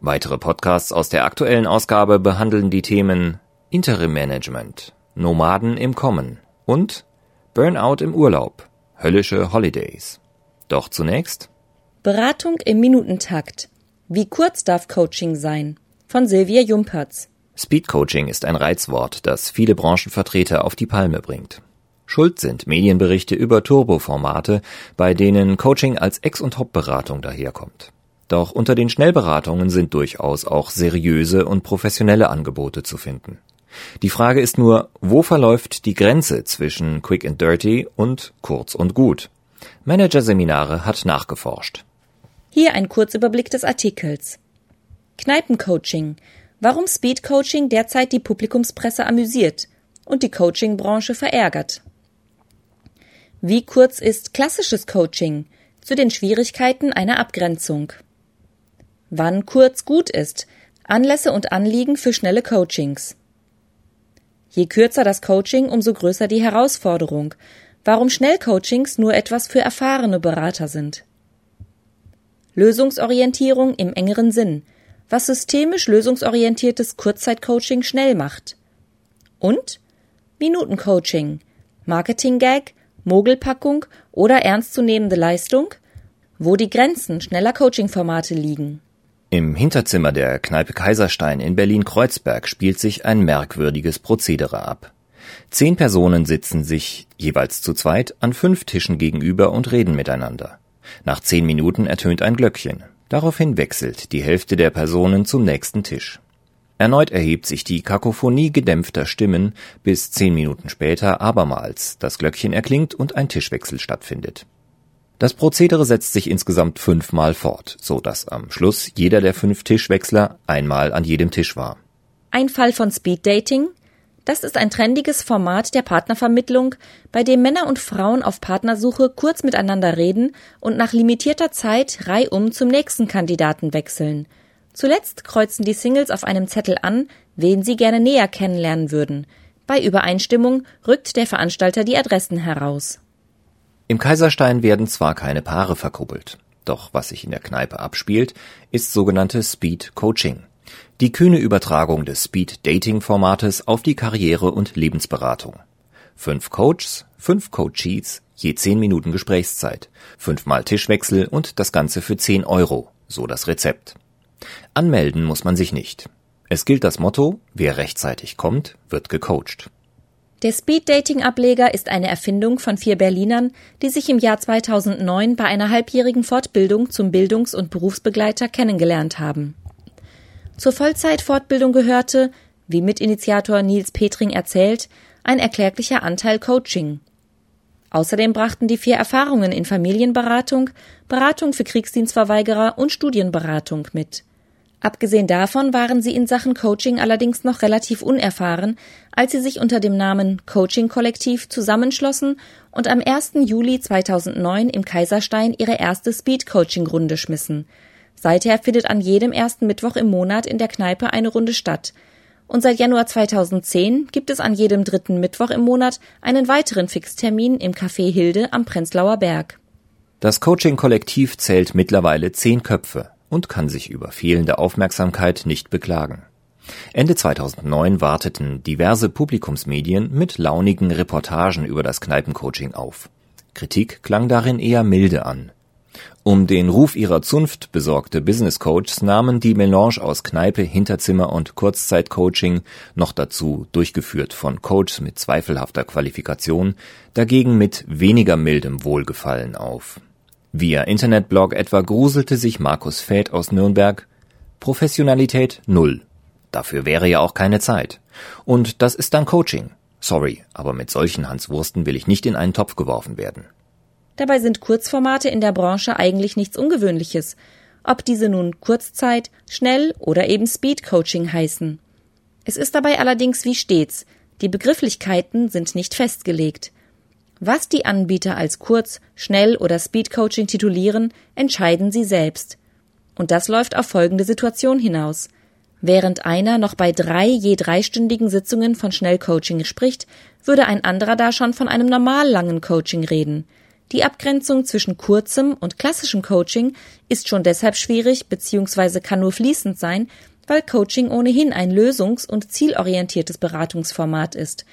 Weitere Podcasts aus der aktuellen Ausgabe behandeln die Themen Interim Management, Nomaden im Kommen und Burnout im Urlaub, höllische Holidays. Doch zunächst Beratung im Minutentakt. Wie kurz darf Coaching sein? Von Silvia Jumpertz. Speed Coaching ist ein Reizwort, das viele Branchenvertreter auf die Palme bringt. Schuld sind Medienberichte über Turboformate, bei denen Coaching als Ex- und Top-Beratung daherkommt. Doch unter den Schnellberatungen sind durchaus auch seriöse und professionelle Angebote zu finden. Die Frage ist nur, wo verläuft die Grenze zwischen Quick and Dirty und kurz und gut? Managerseminare hat nachgeforscht. Hier ein Kurzüberblick des Artikels. Kneipencoaching. Warum Speedcoaching derzeit die Publikumspresse amüsiert und die Coachingbranche verärgert. Wie kurz ist klassisches Coaching? Zu den Schwierigkeiten einer Abgrenzung. Wann kurz gut ist. Anlässe und Anliegen für schnelle Coachings. Je kürzer das Coaching, umso größer die Herausforderung. Warum Schnellcoachings nur etwas für erfahrene Berater sind. Lösungsorientierung im engeren Sinn, was systemisch lösungsorientiertes Kurzzeitcoaching schnell macht. Und Minutencoaching, Marketing-Gag, Mogelpackung oder ernstzunehmende Leistung, wo die Grenzen schneller Coaching-Formate liegen. Im Hinterzimmer der Kneipe Kaiserstein in Berlin-Kreuzberg spielt sich ein merkwürdiges Prozedere ab. Zehn Personen sitzen sich, jeweils zu zweit, an fünf Tischen gegenüber und reden miteinander. Nach zehn Minuten ertönt ein Glöckchen. Daraufhin wechselt die Hälfte der Personen zum nächsten Tisch. Erneut erhebt sich die Kakophonie gedämpfter Stimmen, bis zehn Minuten später abermals das Glöckchen erklingt und ein Tischwechsel stattfindet. Das Prozedere setzt sich insgesamt fünfmal fort, so dass am Schluss jeder der fünf Tischwechsler einmal an jedem Tisch war. Ein Fall von Speed Dating, das ist ein trendiges Format der Partnervermittlung, bei dem Männer und Frauen auf Partnersuche kurz miteinander reden und nach limitierter Zeit reihum zum nächsten Kandidaten wechseln. Zuletzt kreuzen die Singles auf einem Zettel an, wen sie gerne näher kennenlernen würden. Bei Übereinstimmung rückt der Veranstalter die Adressen heraus. Im Kaiserstein werden zwar keine Paare verkuppelt, doch was sich in der Kneipe abspielt, ist sogenannte Speed Coaching. Die kühne Übertragung des Speed-Dating-Formates auf die Karriere- und Lebensberatung. Fünf Coaches, fünf Coachees, je zehn Minuten Gesprächszeit, fünfmal Tischwechsel und das Ganze für zehn Euro, so das Rezept. Anmelden muss man sich nicht. Es gilt das Motto, wer rechtzeitig kommt, wird gecoacht. Der Speed-Dating-Ableger ist eine Erfindung von vier Berlinern, die sich im Jahr 2009 bei einer halbjährigen Fortbildung zum Bildungs- und Berufsbegleiter kennengelernt haben. Zur Vollzeitfortbildung gehörte, wie Mitinitiator Nils Petring erzählt, ein erkläglicher Anteil Coaching. Außerdem brachten die vier Erfahrungen in Familienberatung, Beratung für Kriegsdienstverweigerer und Studienberatung mit. Abgesehen davon waren sie in Sachen Coaching allerdings noch relativ unerfahren, als sie sich unter dem Namen Coaching Kollektiv zusammenschlossen und am 1. Juli 2009 im Kaiserstein ihre erste Speed Coaching Runde schmissen – Seither findet an jedem ersten Mittwoch im Monat in der Kneipe eine Runde statt. Und seit Januar 2010 gibt es an jedem dritten Mittwoch im Monat einen weiteren Fixtermin im Café Hilde am Prenzlauer Berg. Das Coaching-Kollektiv zählt mittlerweile zehn Köpfe und kann sich über fehlende Aufmerksamkeit nicht beklagen. Ende 2009 warteten diverse Publikumsmedien mit launigen Reportagen über das Kneipencoaching auf. Kritik klang darin eher milde an. Um den Ruf ihrer Zunft besorgte Business Coaches nahmen die Melange aus Kneipe, Hinterzimmer und Kurzzeitcoaching, noch dazu durchgeführt von Coaches mit zweifelhafter Qualifikation, dagegen mit weniger mildem Wohlgefallen auf. Via Internetblog etwa gruselte sich Markus Fäth aus Nürnberg Professionalität null. Dafür wäre ja auch keine Zeit. Und das ist dann Coaching. Sorry, aber mit solchen Hanswursten will ich nicht in einen Topf geworfen werden. Dabei sind Kurzformate in der Branche eigentlich nichts Ungewöhnliches, ob diese nun Kurzzeit, Schnell oder eben Speed Coaching heißen. Es ist dabei allerdings wie stets, die Begrifflichkeiten sind nicht festgelegt. Was die Anbieter als Kurz-, Schnell- oder Speed-Coaching titulieren, entscheiden sie selbst. Und das läuft auf folgende Situation hinaus. Während einer noch bei drei je dreistündigen Sitzungen von Schnellcoaching spricht, würde ein anderer da schon von einem normal langen Coaching reden. Die Abgrenzung zwischen kurzem und klassischem Coaching ist schon deshalb schwierig bzw. kann nur fließend sein, weil Coaching ohnehin ein lösungs- und zielorientiertes Beratungsformat ist.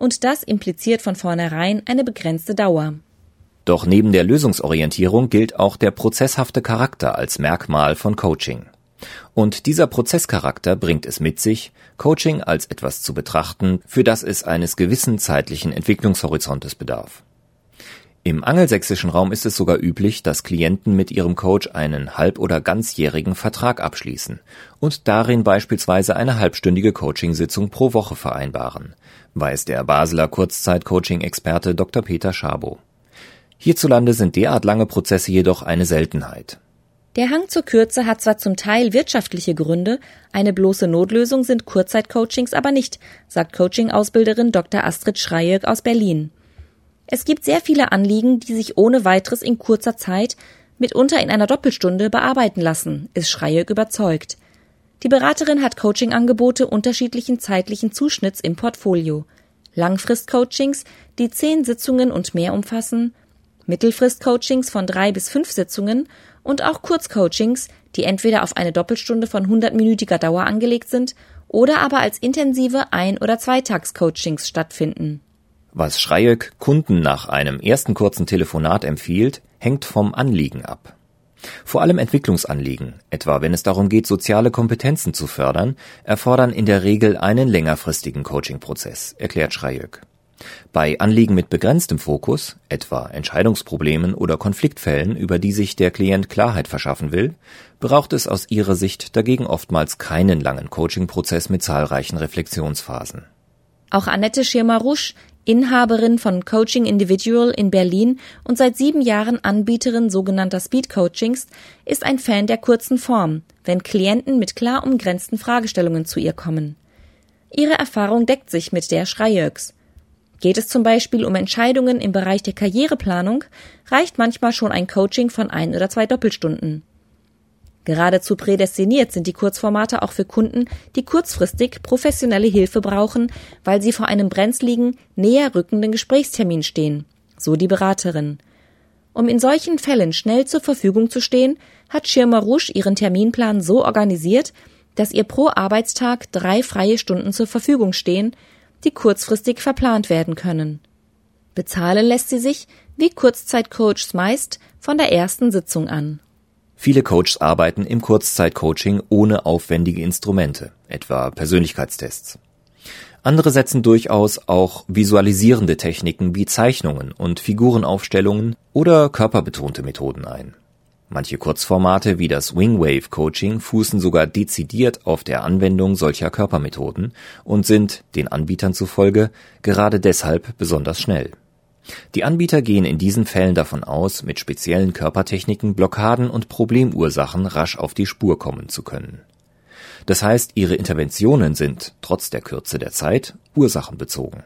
Und das impliziert von vornherein eine begrenzte Dauer. Doch neben der Lösungsorientierung gilt auch der prozesshafte Charakter als Merkmal von Coaching. Und dieser Prozesscharakter bringt es mit sich, Coaching als etwas zu betrachten, für das es eines gewissen zeitlichen Entwicklungshorizontes bedarf. Im angelsächsischen Raum ist es sogar üblich, dass Klienten mit ihrem Coach einen halb- oder ganzjährigen Vertrag abschließen und darin beispielsweise eine halbstündige Coachingsitzung pro Woche vereinbaren, weiß der Basler Kurzzeit-Coaching-Experte Dr. Peter Schabow. Hierzulande sind derart lange Prozesse jedoch eine Seltenheit. Der Hang zur Kürze hat zwar zum Teil wirtschaftliche Gründe, eine bloße Notlösung sind Kurzzeitcoachings aber nicht, sagt Coaching-Ausbilderin Dr. Astrid Schreier aus Berlin. Es gibt sehr viele Anliegen, die sich ohne weiteres in kurzer Zeit, mitunter in einer Doppelstunde, bearbeiten lassen, ist Schreier überzeugt. Die Beraterin hat Coachingangebote unterschiedlichen zeitlichen Zuschnitts im Portfolio. Langfrist-Coachings, die zehn Sitzungen und mehr umfassen, Mittelfrist-Coachings von drei bis fünf Sitzungen und auch Kurzcoachings, die entweder auf eine Doppelstunde von 100-minütiger Dauer angelegt sind oder aber als intensive Ein- oder Zweitagscoachings stattfinden. Was Schreieck Kunden nach einem ersten kurzen Telefonat empfiehlt, hängt vom Anliegen ab. Vor allem Entwicklungsanliegen, etwa wenn es darum geht, soziale Kompetenzen zu fördern, erfordern in der Regel einen längerfristigen Coaching-Prozess, erklärt Schreieck. Bei Anliegen mit begrenztem Fokus, etwa Entscheidungsproblemen oder Konfliktfällen, über die sich der Klient Klarheit verschaffen will, braucht es aus ihrer Sicht dagegen oftmals keinen langen Coaching-Prozess mit zahlreichen Reflexionsphasen. Auch Annette Schirmer-Rusch, Inhaberin von Coaching Individual in Berlin und seit sieben Jahren Anbieterin sogenannter Speed Coachings, ist ein Fan der kurzen Form, wenn Klienten mit klar umgrenzten Fragestellungen zu ihr kommen. Ihre Erfahrung deckt sich mit der Schreijöks. Geht es zum Beispiel um Entscheidungen im Bereich der Karriereplanung, reicht manchmal schon ein Coaching von ein oder zwei Doppelstunden. Geradezu prädestiniert sind die Kurzformate auch für Kunden, die kurzfristig professionelle Hilfe brauchen, weil sie vor einem brenzligen, näher rückenden Gesprächstermin stehen, so die Beraterin. Um in solchen Fällen schnell zur Verfügung zu stehen, hat Schirmer Rouge ihren Terminplan so organisiert, dass ihr pro Arbeitstag drei freie Stunden zur Verfügung stehen, die kurzfristig verplant werden können. Bezahlen lässt sie sich, wie Kurzzeitcoachs meist, von der ersten Sitzung an. Viele Coaches arbeiten im Kurzzeitcoaching ohne aufwendige Instrumente, etwa Persönlichkeitstests. Andere setzen durchaus auch visualisierende Techniken wie Zeichnungen und Figurenaufstellungen oder körperbetonte Methoden ein. Manche Kurzformate wie das Wingwave Coaching fußen sogar dezidiert auf der Anwendung solcher Körpermethoden und sind, den Anbietern zufolge, gerade deshalb besonders schnell. Die Anbieter gehen in diesen Fällen davon aus, mit speziellen Körpertechniken Blockaden und Problemursachen rasch auf die Spur kommen zu können. Das heißt, ihre Interventionen sind, trotz der Kürze der Zeit, ursachenbezogen.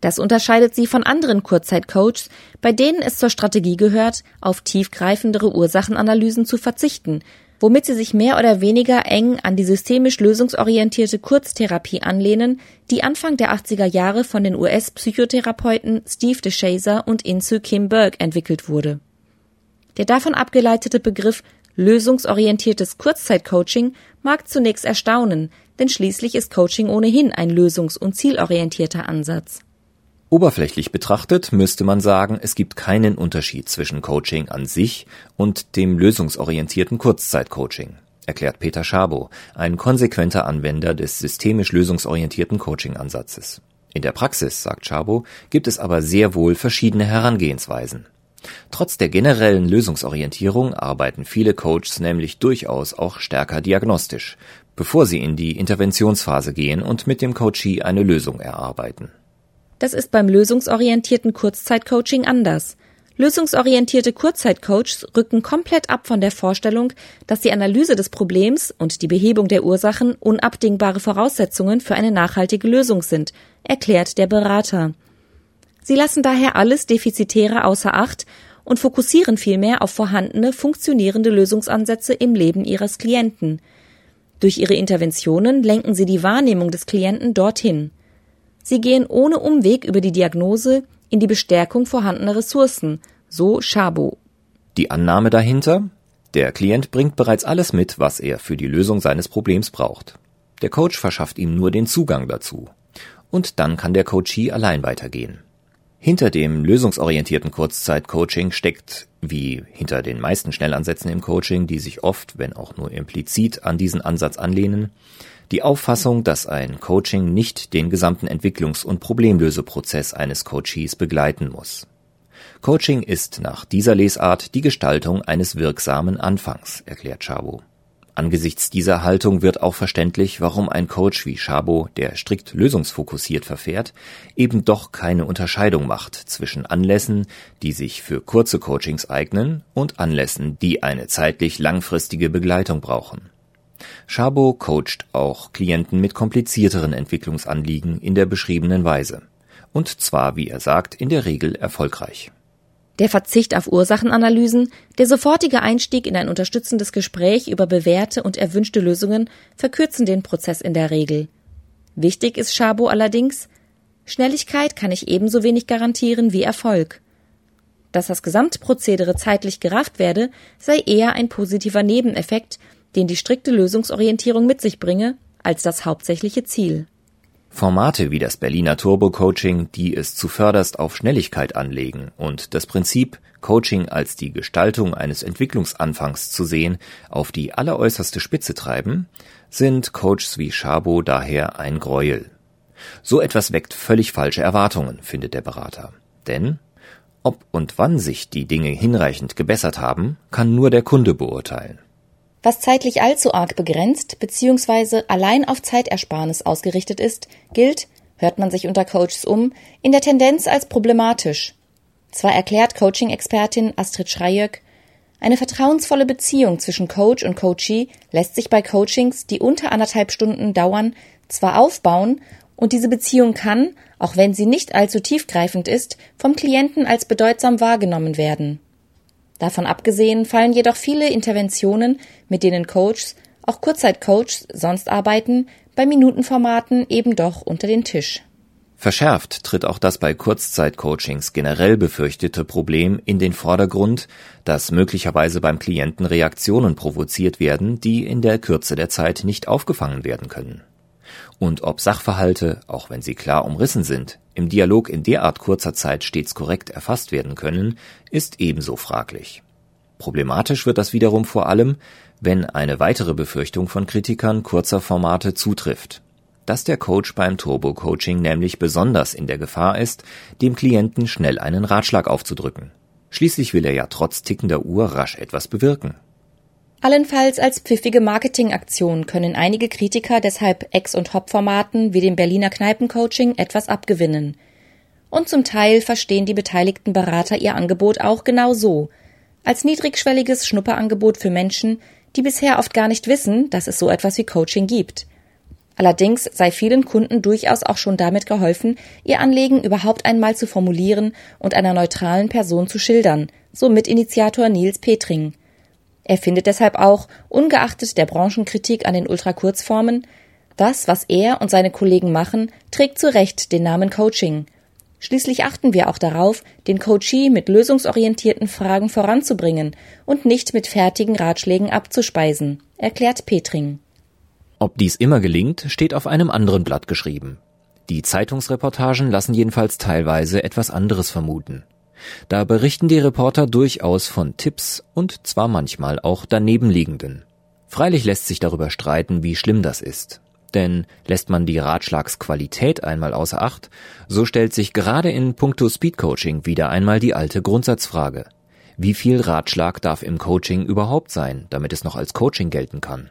Das unterscheidet sie von anderen Kurzzeitcoaches, bei denen es zur Strategie gehört, auf tiefgreifendere Ursachenanalysen zu verzichten, womit sie sich mehr oder weniger eng an die systemisch lösungsorientierte Kurztherapie anlehnen, die Anfang der 80er Jahre von den US-Psychotherapeuten Steve DeShazer und Insu Kim Berg entwickelt wurde. Der davon abgeleitete Begriff lösungsorientiertes Kurzzeitcoaching mag zunächst erstaunen, denn schließlich ist Coaching ohnehin ein lösungs- und zielorientierter Ansatz. Oberflächlich betrachtet müsste man sagen, es gibt keinen Unterschied zwischen Coaching an sich und dem lösungsorientierten Kurzzeitcoaching, erklärt Peter Schabow, ein konsequenter Anwender des systemisch lösungsorientierten Coaching-Ansatzes. In der Praxis, sagt Schabow, gibt es aber sehr wohl verschiedene Herangehensweisen. Trotz der generellen Lösungsorientierung arbeiten viele Coaches nämlich durchaus auch stärker diagnostisch, bevor sie in die Interventionsphase gehen und mit dem Coachee eine Lösung erarbeiten. Das ist beim lösungsorientierten Kurzzeitcoaching anders. Lösungsorientierte Kurzzeitcoaches rücken komplett ab von der Vorstellung, dass die Analyse des Problems und die Behebung der Ursachen unabdingbare Voraussetzungen für eine nachhaltige Lösung sind, erklärt der Berater. Sie lassen daher alles Defizitäre außer Acht und fokussieren vielmehr auf vorhandene, funktionierende Lösungsansätze im Leben ihres Klienten. Durch ihre Interventionen lenken sie die Wahrnehmung des Klienten dorthin. Sie gehen ohne Umweg über die Diagnose in die Bestärkung vorhandener Ressourcen, so Schabo. Die Annahme dahinter? Der Klient bringt bereits alles mit, was er für die Lösung seines Problems braucht. Der Coach verschafft ihm nur den Zugang dazu. Und dann kann der Coachee allein weitergehen. Hinter dem lösungsorientierten Kurzzeitcoaching steckt, wie hinter den meisten Schnellansätzen im Coaching, die sich oft, wenn auch nur implizit, an diesen Ansatz anlehnen, die Auffassung, dass ein Coaching nicht den gesamten Entwicklungs- und Problemlöseprozess eines Coaches begleiten muss. Coaching ist nach dieser Lesart die Gestaltung eines wirksamen Anfangs, erklärt Chabo. Angesichts dieser Haltung wird auch verständlich, warum ein Coach wie Schabo, der strikt lösungsfokussiert verfährt, eben doch keine Unterscheidung macht zwischen Anlässen, die sich für kurze Coachings eignen, und Anlässen, die eine zeitlich langfristige Begleitung brauchen. Schabo coacht auch Klienten mit komplizierteren Entwicklungsanliegen in der beschriebenen Weise. Und zwar, wie er sagt, in der Regel erfolgreich. Der Verzicht auf Ursachenanalysen, der sofortige Einstieg in ein unterstützendes Gespräch über bewährte und erwünschte Lösungen verkürzen den Prozess in der Regel. Wichtig ist Schabo allerdings, Schnelligkeit kann ich ebenso wenig garantieren wie Erfolg. Dass das Gesamtprozedere zeitlich gerafft werde, sei eher ein positiver Nebeneffekt, den die strikte Lösungsorientierung mit sich bringe, als das hauptsächliche Ziel. Formate wie das Berliner Turbo Coaching, die es zuvörderst auf Schnelligkeit anlegen und das Prinzip, Coaching als die Gestaltung eines Entwicklungsanfangs zu sehen, auf die alleräußerste Spitze treiben, sind Coaches wie Schabo daher ein Gräuel. So etwas weckt völlig falsche Erwartungen, findet der Berater. Denn ob und wann sich die Dinge hinreichend gebessert haben, kann nur der Kunde beurteilen. Was zeitlich allzu arg begrenzt bzw. allein auf Zeitersparnis ausgerichtet ist, gilt, hört man sich unter Coaches um, in der Tendenz als problematisch. Zwar erklärt Coaching-Expertin Astrid Schreijöck, eine vertrauensvolle Beziehung zwischen Coach und Coachee lässt sich bei Coachings, die unter anderthalb Stunden dauern, zwar aufbauen und diese Beziehung kann, auch wenn sie nicht allzu tiefgreifend ist, vom Klienten als bedeutsam wahrgenommen werden. Davon abgesehen fallen jedoch viele Interventionen, mit denen Coaches, auch Kurzzeitcoaches, sonst arbeiten, bei Minutenformaten eben doch unter den Tisch. Verschärft tritt auch das bei Kurzzeitcoachings generell befürchtete Problem in den Vordergrund, dass möglicherweise beim Klienten Reaktionen provoziert werden, die in der Kürze der Zeit nicht aufgefangen werden können. Und ob Sachverhalte, auch wenn sie klar umrissen sind, im Dialog in derart kurzer Zeit stets korrekt erfasst werden können, ist ebenso fraglich. Problematisch wird das wiederum vor allem, wenn eine weitere Befürchtung von Kritikern kurzer Formate zutrifft. Dass der Coach beim Turbo-Coaching nämlich besonders in der Gefahr ist, dem Klienten schnell einen Ratschlag aufzudrücken. Schließlich will er ja trotz tickender Uhr rasch etwas bewirken. Allenfalls als pfiffige Marketingaktion können einige Kritiker deshalb Ex- und Hop-Formaten wie dem Berliner Kneipencoaching etwas abgewinnen. Und zum Teil verstehen die beteiligten Berater ihr Angebot auch genau so, als niedrigschwelliges Schnupperangebot für Menschen, die bisher oft gar nicht wissen, dass es so etwas wie Coaching gibt. Allerdings sei vielen Kunden durchaus auch schon damit geholfen, ihr Anliegen überhaupt einmal zu formulieren und einer neutralen Person zu schildern, so Mitinitiator Nils Petring. Er findet deshalb auch, ungeachtet der Branchenkritik an den Ultrakurzformen, das, was er und seine Kollegen machen, trägt zu Recht den Namen Coaching. Schließlich achten wir auch darauf, den Coachee mit lösungsorientierten Fragen voranzubringen und nicht mit fertigen Ratschlägen abzuspeisen, erklärt Petring. Ob dies immer gelingt, steht auf einem anderen Blatt geschrieben. Die Zeitungsreportagen lassen jedenfalls teilweise etwas anderes vermuten. Da berichten die Reporter durchaus von Tipps und zwar manchmal auch danebenliegenden. Freilich lässt sich darüber streiten, wie schlimm das ist. Denn lässt man die Ratschlagsqualität einmal außer Acht, so stellt sich gerade in puncto Speedcoaching wieder einmal die alte Grundsatzfrage. Wie viel Ratschlag darf im Coaching überhaupt sein, damit es noch als Coaching gelten kann?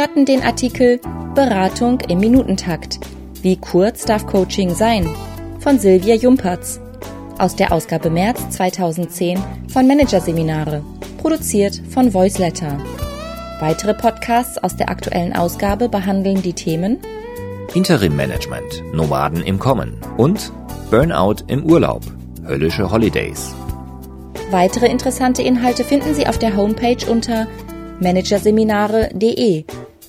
Hörten den Artikel Beratung im Minutentakt. Wie kurz darf Coaching sein? von Silvia Jumpertz aus der Ausgabe März 2010 von Managerseminare, produziert von Voiceletter. Weitere Podcasts aus der aktuellen Ausgabe behandeln die Themen Interim Management, Nomaden im Kommen und Burnout im Urlaub, höllische Holidays. Weitere interessante Inhalte finden Sie auf der Homepage unter managerseminare.de